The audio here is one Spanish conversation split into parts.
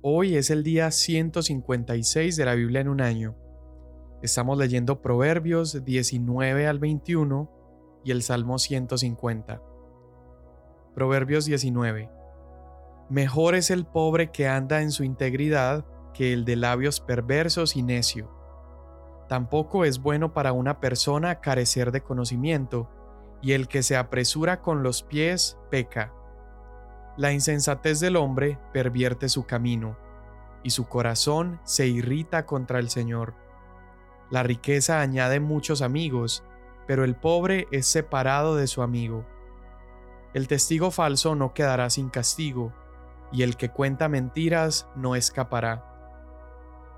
Hoy es el día 156 de la Biblia en un año. Estamos leyendo Proverbios 19 al 21 y el Salmo 150. Proverbios 19. Mejor es el pobre que anda en su integridad que el de labios perversos y necio. Tampoco es bueno para una persona carecer de conocimiento, y el que se apresura con los pies peca. La insensatez del hombre pervierte su camino, y su corazón se irrita contra el Señor. La riqueza añade muchos amigos, pero el pobre es separado de su amigo. El testigo falso no quedará sin castigo, y el que cuenta mentiras no escapará.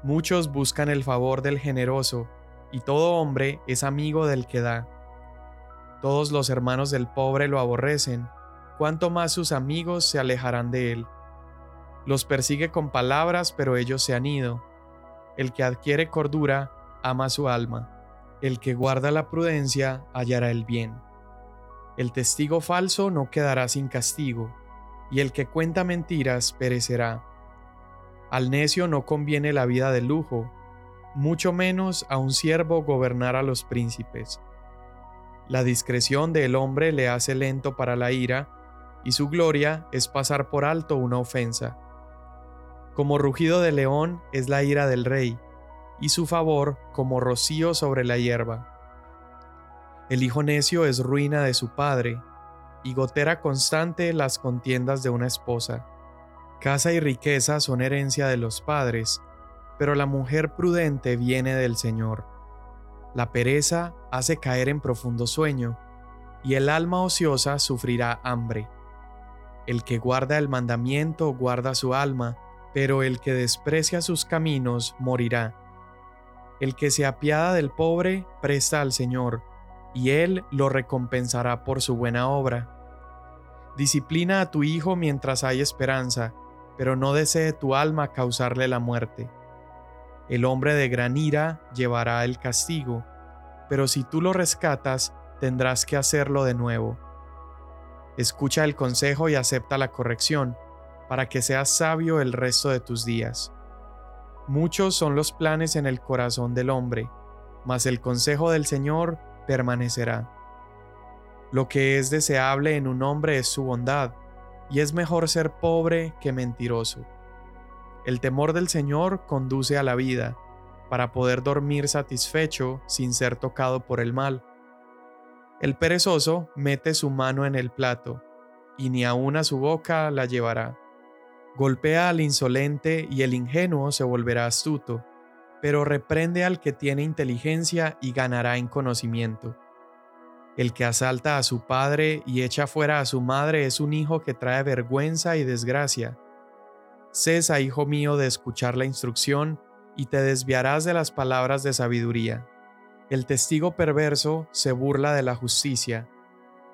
Muchos buscan el favor del generoso, y todo hombre es amigo del que da. Todos los hermanos del pobre lo aborrecen, cuanto más sus amigos se alejarán de él. Los persigue con palabras, pero ellos se han ido. El que adquiere cordura ama su alma. El que guarda la prudencia hallará el bien. El testigo falso no quedará sin castigo, y el que cuenta mentiras perecerá. Al necio no conviene la vida de lujo, mucho menos a un siervo gobernar a los príncipes. La discreción del hombre le hace lento para la ira, y su gloria es pasar por alto una ofensa. Como rugido de león es la ira del rey, y su favor como rocío sobre la hierba. El hijo necio es ruina de su padre, y gotera constante las contiendas de una esposa. Casa y riqueza son herencia de los padres, pero la mujer prudente viene del Señor. La pereza hace caer en profundo sueño, y el alma ociosa sufrirá hambre. El que guarda el mandamiento guarda su alma, pero el que desprecia sus caminos morirá. El que se apiada del pobre presta al Señor, y Él lo recompensará por su buena obra. Disciplina a tu hijo mientras hay esperanza, pero no desee tu alma causarle la muerte. El hombre de gran ira llevará el castigo, pero si tú lo rescatas, tendrás que hacerlo de nuevo. Escucha el consejo y acepta la corrección, para que seas sabio el resto de tus días. Muchos son los planes en el corazón del hombre, mas el consejo del Señor permanecerá. Lo que es deseable en un hombre es su bondad, y es mejor ser pobre que mentiroso. El temor del Señor conduce a la vida, para poder dormir satisfecho sin ser tocado por el mal. El perezoso mete su mano en el plato, y ni aun a su boca la llevará. Golpea al insolente y el ingenuo se volverá astuto, pero reprende al que tiene inteligencia y ganará en conocimiento. El que asalta a su padre y echa fuera a su madre es un hijo que trae vergüenza y desgracia. Cesa, hijo mío, de escuchar la instrucción, y te desviarás de las palabras de sabiduría. El testigo perverso se burla de la justicia,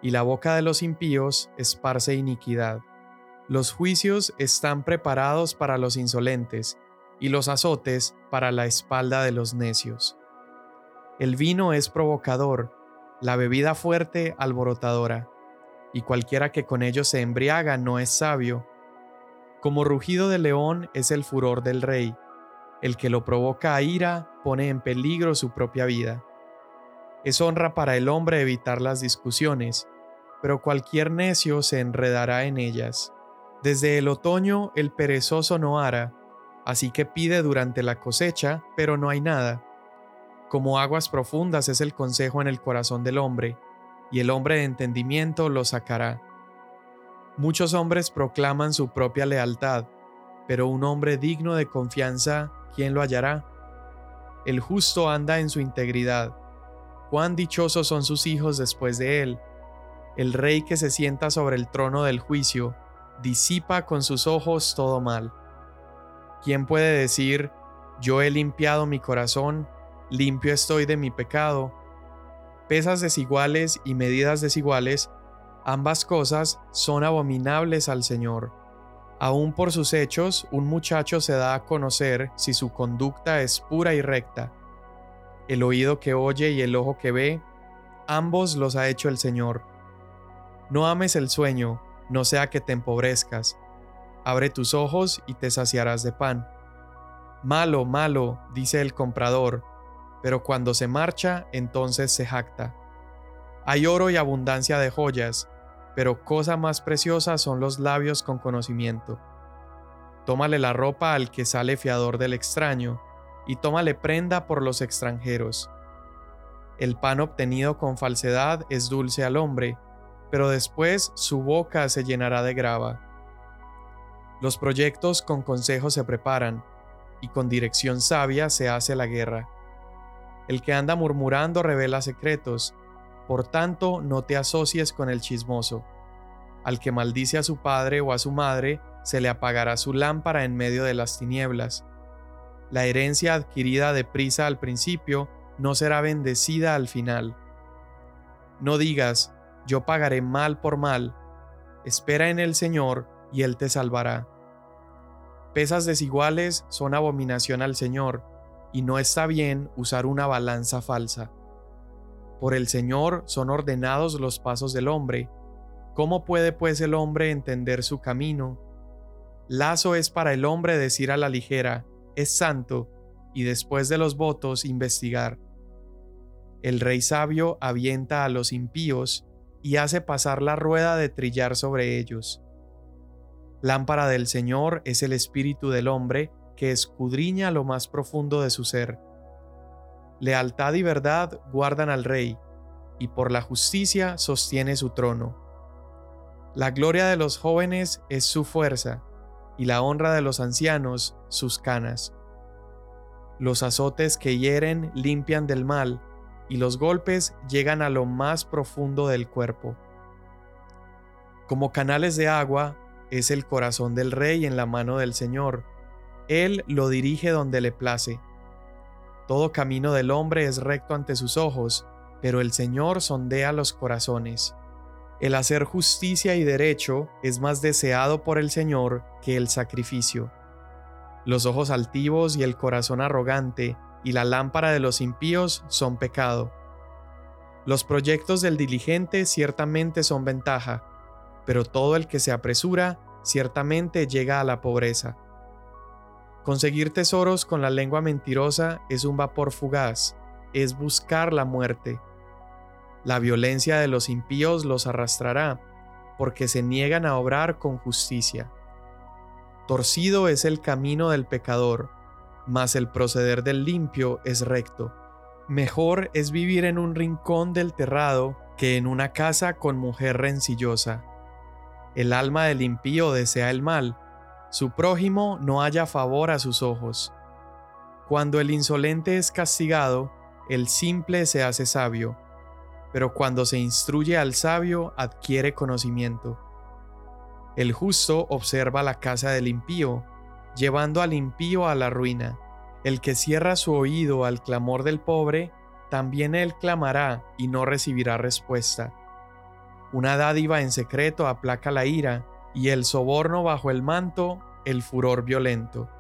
y la boca de los impíos esparce iniquidad. Los juicios están preparados para los insolentes, y los azotes para la espalda de los necios. El vino es provocador, la bebida fuerte alborotadora, y cualquiera que con ello se embriaga no es sabio. Como rugido de león es el furor del rey, el que lo provoca a ira pone en peligro su propia vida. Es honra para el hombre evitar las discusiones, pero cualquier necio se enredará en ellas. Desde el otoño el perezoso no hará, así que pide durante la cosecha, pero no hay nada. Como aguas profundas es el consejo en el corazón del hombre, y el hombre de entendimiento lo sacará. Muchos hombres proclaman su propia lealtad, pero un hombre digno de confianza, ¿quién lo hallará? El justo anda en su integridad. Cuán dichosos son sus hijos después de él. El rey que se sienta sobre el trono del juicio, disipa con sus ojos todo mal. ¿Quién puede decir, yo he limpiado mi corazón limpio estoy de mi pecado. Pesas desiguales y medidas desiguales, ambas cosas son abominables al Señor. Aún por sus hechos, un muchacho se da a conocer si su conducta es pura y recta. El oído que oye y el ojo que ve, ambos los ha hecho el Señor. No ames el sueño, no sea que te empobrezcas. Abre tus ojos y te saciarás de pan. Malo, malo, dice el comprador, pero cuando se marcha, entonces se jacta. Hay oro y abundancia de joyas, pero cosa más preciosa son los labios con conocimiento. Tómale la ropa al que sale fiador del extraño, y tómale prenda por los extranjeros. El pan obtenido con falsedad es dulce al hombre, pero después su boca se llenará de grava. Los proyectos con consejo se preparan, y con dirección sabia se hace la guerra. El que anda murmurando revela secretos, por tanto no te asocies con el chismoso. Al que maldice a su padre o a su madre, se le apagará su lámpara en medio de las tinieblas. La herencia adquirida de prisa al principio no será bendecida al final. No digas, yo pagaré mal por mal. Espera en el Señor y Él te salvará. Pesas desiguales son abominación al Señor, y no está bien usar una balanza falsa. Por el Señor son ordenados los pasos del hombre. ¿Cómo puede pues el hombre entender su camino? Lazo es para el hombre decir a la ligera, es santo, y después de los votos investigar. El rey sabio avienta a los impíos y hace pasar la rueda de trillar sobre ellos. Lámpara del Señor es el espíritu del hombre que escudriña lo más profundo de su ser. Lealtad y verdad guardan al rey, y por la justicia sostiene su trono. La gloria de los jóvenes es su fuerza, y la honra de los ancianos sus canas. Los azotes que hieren limpian del mal, y los golpes llegan a lo más profundo del cuerpo. Como canales de agua es el corazón del rey en la mano del Señor. Él lo dirige donde le place. Todo camino del hombre es recto ante sus ojos, pero el Señor sondea los corazones. El hacer justicia y derecho es más deseado por el Señor que el sacrificio. Los ojos altivos y el corazón arrogante y la lámpara de los impíos son pecado. Los proyectos del diligente ciertamente son ventaja, pero todo el que se apresura ciertamente llega a la pobreza. Conseguir tesoros con la lengua mentirosa es un vapor fugaz, es buscar la muerte. La violencia de los impíos los arrastrará, porque se niegan a obrar con justicia. Torcido es el camino del pecador, mas el proceder del limpio es recto. Mejor es vivir en un rincón del terrado que en una casa con mujer rencillosa. El alma del impío desea el mal, su prójimo no haya favor a sus ojos. Cuando el insolente es castigado, el simple se hace sabio, pero cuando se instruye al sabio adquiere conocimiento. El justo observa la casa del impío, llevando al impío a la ruina. El que cierra su oído al clamor del pobre, también él clamará y no recibirá respuesta. Una dádiva en secreto aplaca la ira, y el soborno bajo el manto, el furor violento.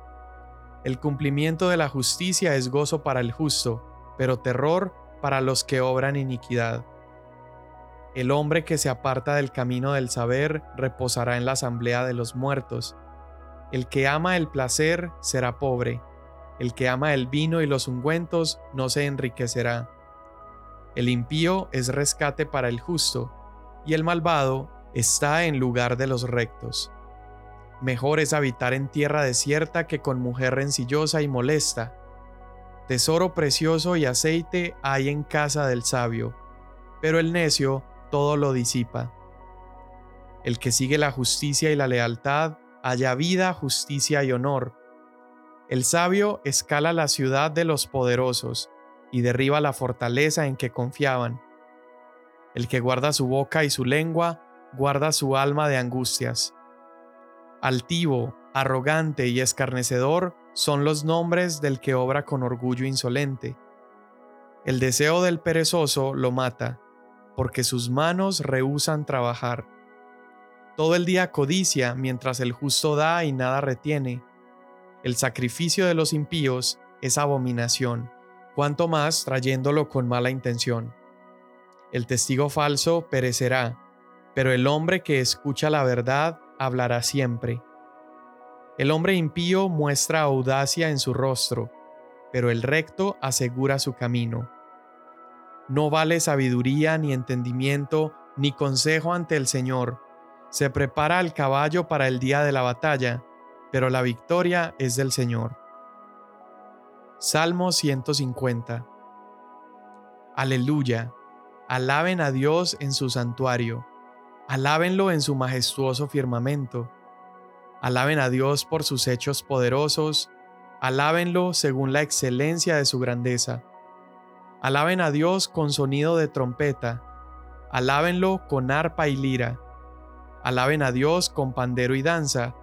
El cumplimiento de la justicia es gozo para el justo, pero terror para los que obran iniquidad. El hombre que se aparta del camino del saber reposará en la asamblea de los muertos, el que ama el placer será pobre, el que ama el vino y los ungüentos no se enriquecerá. El impío es rescate para el justo, y el malvado está en lugar de los rectos. Mejor es habitar en tierra desierta que con mujer rencillosa y molesta. Tesoro precioso y aceite hay en casa del sabio, pero el necio todo lo disipa. El que sigue la justicia y la lealtad haya vida, justicia y honor. El sabio escala la ciudad de los poderosos y derriba la fortaleza en que confiaban. El que guarda su boca y su lengua, guarda su alma de angustias. Altivo, arrogante y escarnecedor son los nombres del que obra con orgullo insolente. El deseo del perezoso lo mata, porque sus manos rehúsan trabajar. Todo el día codicia mientras el justo da y nada retiene. El sacrificio de los impíos es abominación, cuanto más trayéndolo con mala intención. El testigo falso perecerá, pero el hombre que escucha la verdad hablará siempre. El hombre impío muestra audacia en su rostro, pero el recto asegura su camino. No vale sabiduría ni entendimiento ni consejo ante el Señor. Se prepara el caballo para el día de la batalla, pero la victoria es del Señor. Salmo 150 Aleluya. Alaben a Dios en su santuario. Alábenlo en su majestuoso firmamento. Alaben a Dios por sus hechos poderosos. Alábenlo según la excelencia de su grandeza. Alaben a Dios con sonido de trompeta. Alábenlo con arpa y lira. Alaben a Dios con pandero y danza.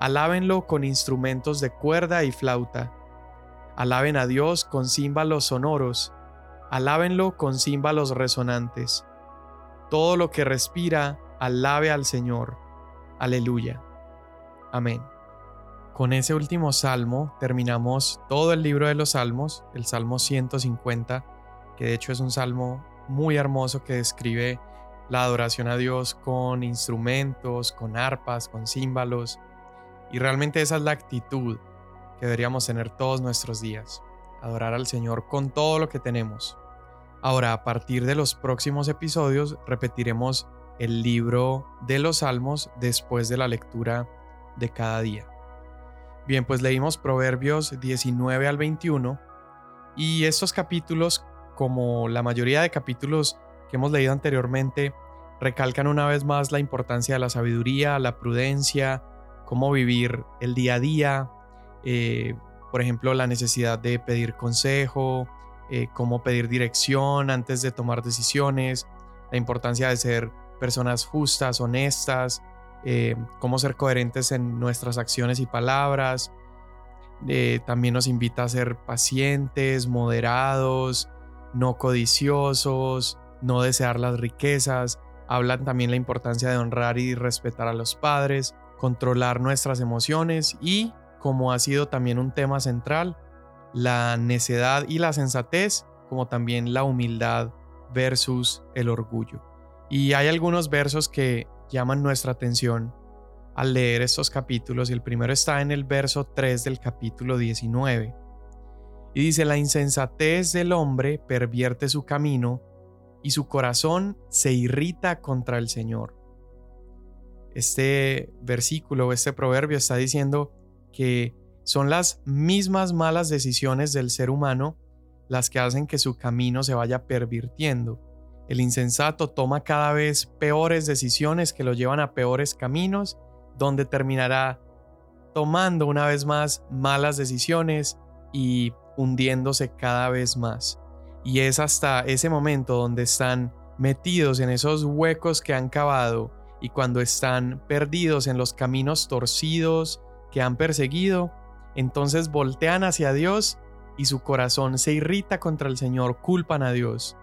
Alábenlo con instrumentos de cuerda y flauta. Alaben a Dios con címbalos sonoros alábenlo con címbalos resonantes. Todo lo que respira, alabe al Señor. Aleluya. Amén. Con ese último salmo terminamos todo el libro de los salmos, el Salmo 150, que de hecho es un salmo muy hermoso que describe la adoración a Dios con instrumentos, con arpas, con címbalos. Y realmente esa es la actitud que deberíamos tener todos nuestros días. Adorar al Señor con todo lo que tenemos. Ahora, a partir de los próximos episodios, repetiremos el libro de los Salmos después de la lectura de cada día. Bien, pues leímos Proverbios 19 al 21 y estos capítulos, como la mayoría de capítulos que hemos leído anteriormente, recalcan una vez más la importancia de la sabiduría, la prudencia, cómo vivir el día a día, eh, por ejemplo, la necesidad de pedir consejo, eh, cómo pedir dirección antes de tomar decisiones, la importancia de ser personas justas, honestas, eh, cómo ser coherentes en nuestras acciones y palabras. Eh, también nos invita a ser pacientes, moderados, no codiciosos, no desear las riquezas. Hablan también la importancia de honrar y respetar a los padres, controlar nuestras emociones y, como ha sido también un tema central, la necedad y la sensatez, como también la humildad versus el orgullo. Y hay algunos versos que llaman nuestra atención al leer estos capítulos y el primero está en el verso 3 del capítulo 19. Y dice, la insensatez del hombre pervierte su camino y su corazón se irrita contra el Señor. Este versículo, este proverbio está diciendo que son las mismas malas decisiones del ser humano las que hacen que su camino se vaya pervirtiendo. El insensato toma cada vez peores decisiones que lo llevan a peores caminos, donde terminará tomando una vez más malas decisiones y hundiéndose cada vez más. Y es hasta ese momento donde están metidos en esos huecos que han cavado y cuando están perdidos en los caminos torcidos que han perseguido, entonces voltean hacia Dios y su corazón se irrita contra el Señor, culpan a Dios.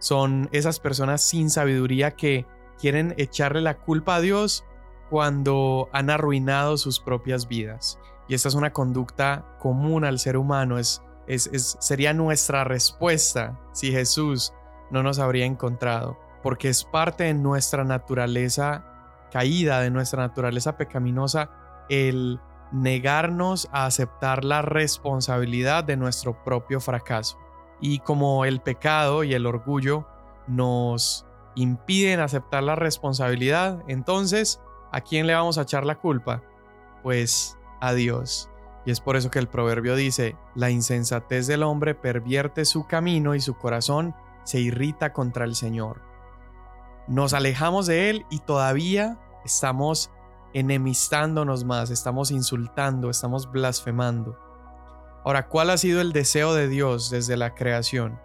Son esas personas sin sabiduría que quieren echarle la culpa a Dios cuando han arruinado sus propias vidas. Y esta es una conducta común al ser humano, es, es, sería nuestra respuesta si Jesús no nos habría encontrado, porque es parte de nuestra naturaleza caída, de nuestra naturaleza pecaminosa, el negarnos a aceptar la responsabilidad de nuestro propio fracaso. Y como el pecado y el orgullo nos impiden aceptar la responsabilidad, entonces, ¿a quién le vamos a echar la culpa? Pues a Dios. Y es por eso que el proverbio dice, la insensatez del hombre pervierte su camino y su corazón se irrita contra el Señor. Nos alejamos de Él y todavía estamos enemistándonos más, estamos insultando, estamos blasfemando. Ahora, ¿cuál ha sido el deseo de Dios desde la creación?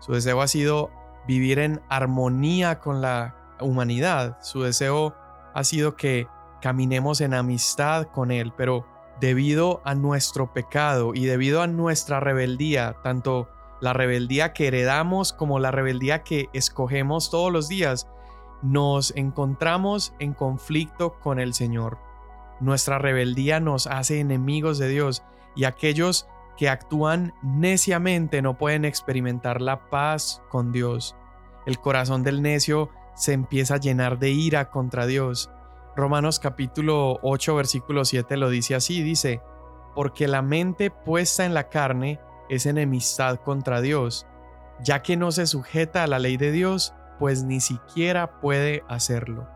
Su deseo ha sido vivir en armonía con la humanidad. Su deseo ha sido que caminemos en amistad con Él, pero debido a nuestro pecado y debido a nuestra rebeldía, tanto la rebeldía que heredamos como la rebeldía que escogemos todos los días, nos encontramos en conflicto con el Señor. Nuestra rebeldía nos hace enemigos de Dios y aquellos que actúan neciamente no pueden experimentar la paz con Dios. El corazón del necio se empieza a llenar de ira contra Dios. Romanos capítulo 8 versículo 7 lo dice así, dice, porque la mente puesta en la carne es enemistad contra Dios, ya que no se sujeta a la ley de Dios, pues ni siquiera puede hacerlo.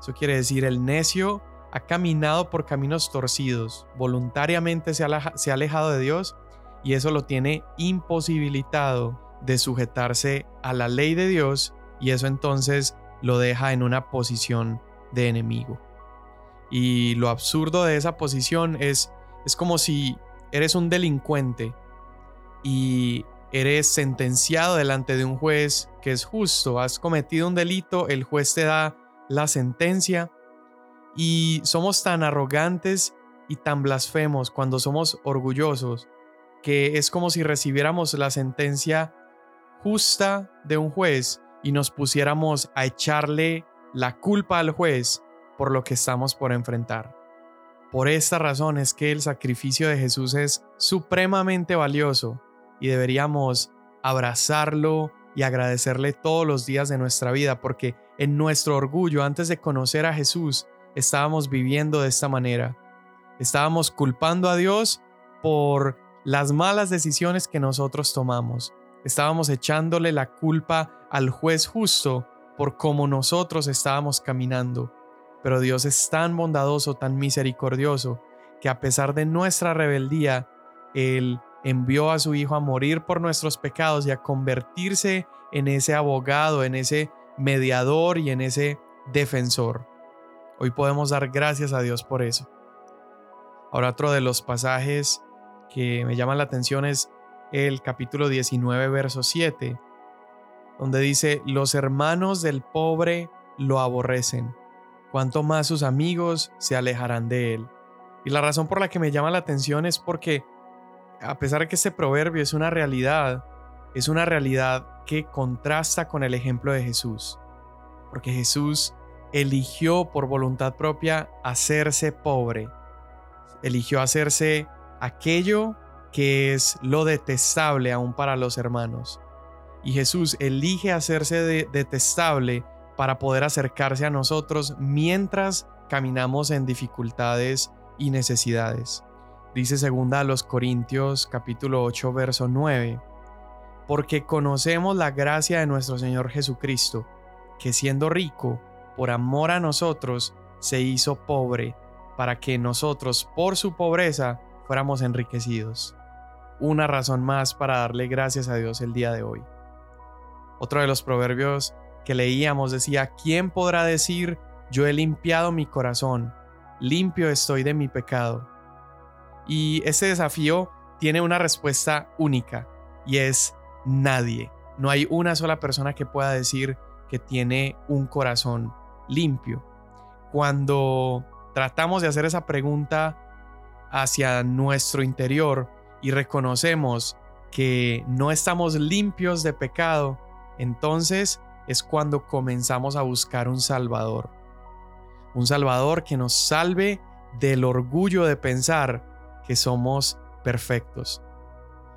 Eso quiere decir, el necio ha caminado por caminos torcidos, voluntariamente se ha alejado de Dios y eso lo tiene imposibilitado de sujetarse a la ley de Dios y eso entonces lo deja en una posición de enemigo. Y lo absurdo de esa posición es, es como si eres un delincuente y eres sentenciado delante de un juez que es justo, has cometido un delito, el juez te da la sentencia y somos tan arrogantes y tan blasfemos cuando somos orgullosos que es como si recibiéramos la sentencia justa de un juez y nos pusiéramos a echarle la culpa al juez por lo que estamos por enfrentar. Por esta razón es que el sacrificio de Jesús es supremamente valioso y deberíamos abrazarlo y agradecerle todos los días de nuestra vida porque en nuestro orgullo antes de conocer a Jesús estábamos viviendo de esta manera. Estábamos culpando a Dios por las malas decisiones que nosotros tomamos. Estábamos echándole la culpa al juez justo por cómo nosotros estábamos caminando. Pero Dios es tan bondadoso, tan misericordioso, que a pesar de nuestra rebeldía, Él envió a su Hijo a morir por nuestros pecados y a convertirse en ese abogado, en ese mediador y en ese defensor. Hoy podemos dar gracias a Dios por eso. Ahora otro de los pasajes que me llaman la atención es el capítulo 19, verso 7, donde dice, los hermanos del pobre lo aborrecen, cuanto más sus amigos se alejarán de él. Y la razón por la que me llama la atención es porque, a pesar de que este proverbio es una realidad, es una realidad que contrasta con el ejemplo de Jesús. Porque Jesús eligió por voluntad propia hacerse pobre, eligió hacerse aquello que es lo detestable aún para los hermanos. Y Jesús elige hacerse detestable para poder acercarse a nosotros mientras caminamos en dificultades y necesidades. Dice segunda a los Corintios capítulo 8 verso 9, porque conocemos la gracia de nuestro Señor Jesucristo, que siendo rico, por amor a nosotros, se hizo pobre, para que nosotros por su pobreza fuéramos enriquecidos. Una razón más para darle gracias a Dios el día de hoy. Otro de los proverbios que leíamos decía, ¿quién podrá decir, yo he limpiado mi corazón, limpio estoy de mi pecado? Y ese desafío tiene una respuesta única y es nadie. No hay una sola persona que pueda decir que tiene un corazón limpio. Cuando tratamos de hacer esa pregunta hacia nuestro interior y reconocemos que no estamos limpios de pecado, entonces es cuando comenzamos a buscar un Salvador. Un Salvador que nos salve del orgullo de pensar que somos perfectos.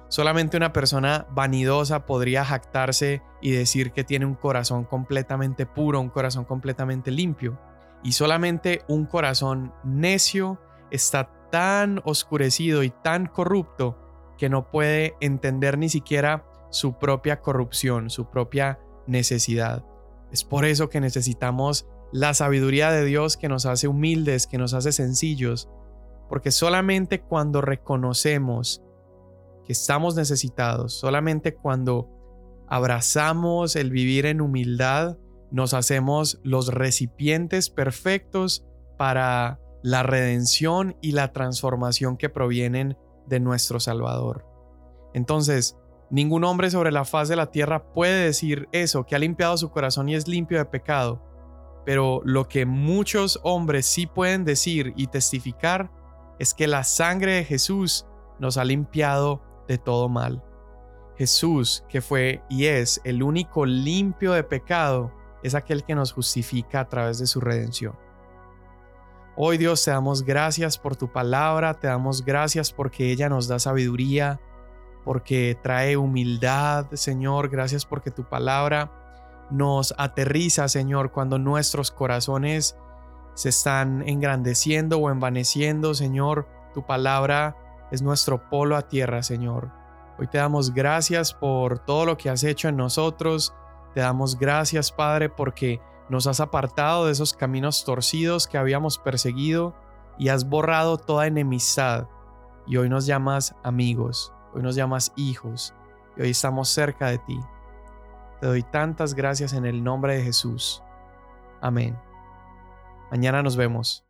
Solamente una persona vanidosa podría jactarse y decir que tiene un corazón completamente puro, un corazón completamente limpio. Y solamente un corazón necio está tan oscurecido y tan corrupto que no puede entender ni siquiera su propia corrupción, su propia necesidad. Es por eso que necesitamos la sabiduría de Dios que nos hace humildes, que nos hace sencillos, porque solamente cuando reconocemos estamos necesitados, solamente cuando abrazamos el vivir en humildad, nos hacemos los recipientes perfectos para la redención y la transformación que provienen de nuestro Salvador. Entonces, ningún hombre sobre la faz de la tierra puede decir eso, que ha limpiado su corazón y es limpio de pecado. Pero lo que muchos hombres sí pueden decir y testificar es que la sangre de Jesús nos ha limpiado de todo mal. Jesús, que fue y es el único limpio de pecado, es aquel que nos justifica a través de su redención. Hoy Dios te damos gracias por tu palabra, te damos gracias porque ella nos da sabiduría, porque trae humildad, Señor, gracias porque tu palabra nos aterriza, Señor, cuando nuestros corazones se están engrandeciendo o envaneciendo, Señor. Tu palabra es nuestro polo a tierra, Señor. Hoy te damos gracias por todo lo que has hecho en nosotros. Te damos gracias, Padre, porque nos has apartado de esos caminos torcidos que habíamos perseguido y has borrado toda enemistad. Y hoy nos llamas amigos, hoy nos llamas hijos, y hoy estamos cerca de ti. Te doy tantas gracias en el nombre de Jesús. Amén. Mañana nos vemos.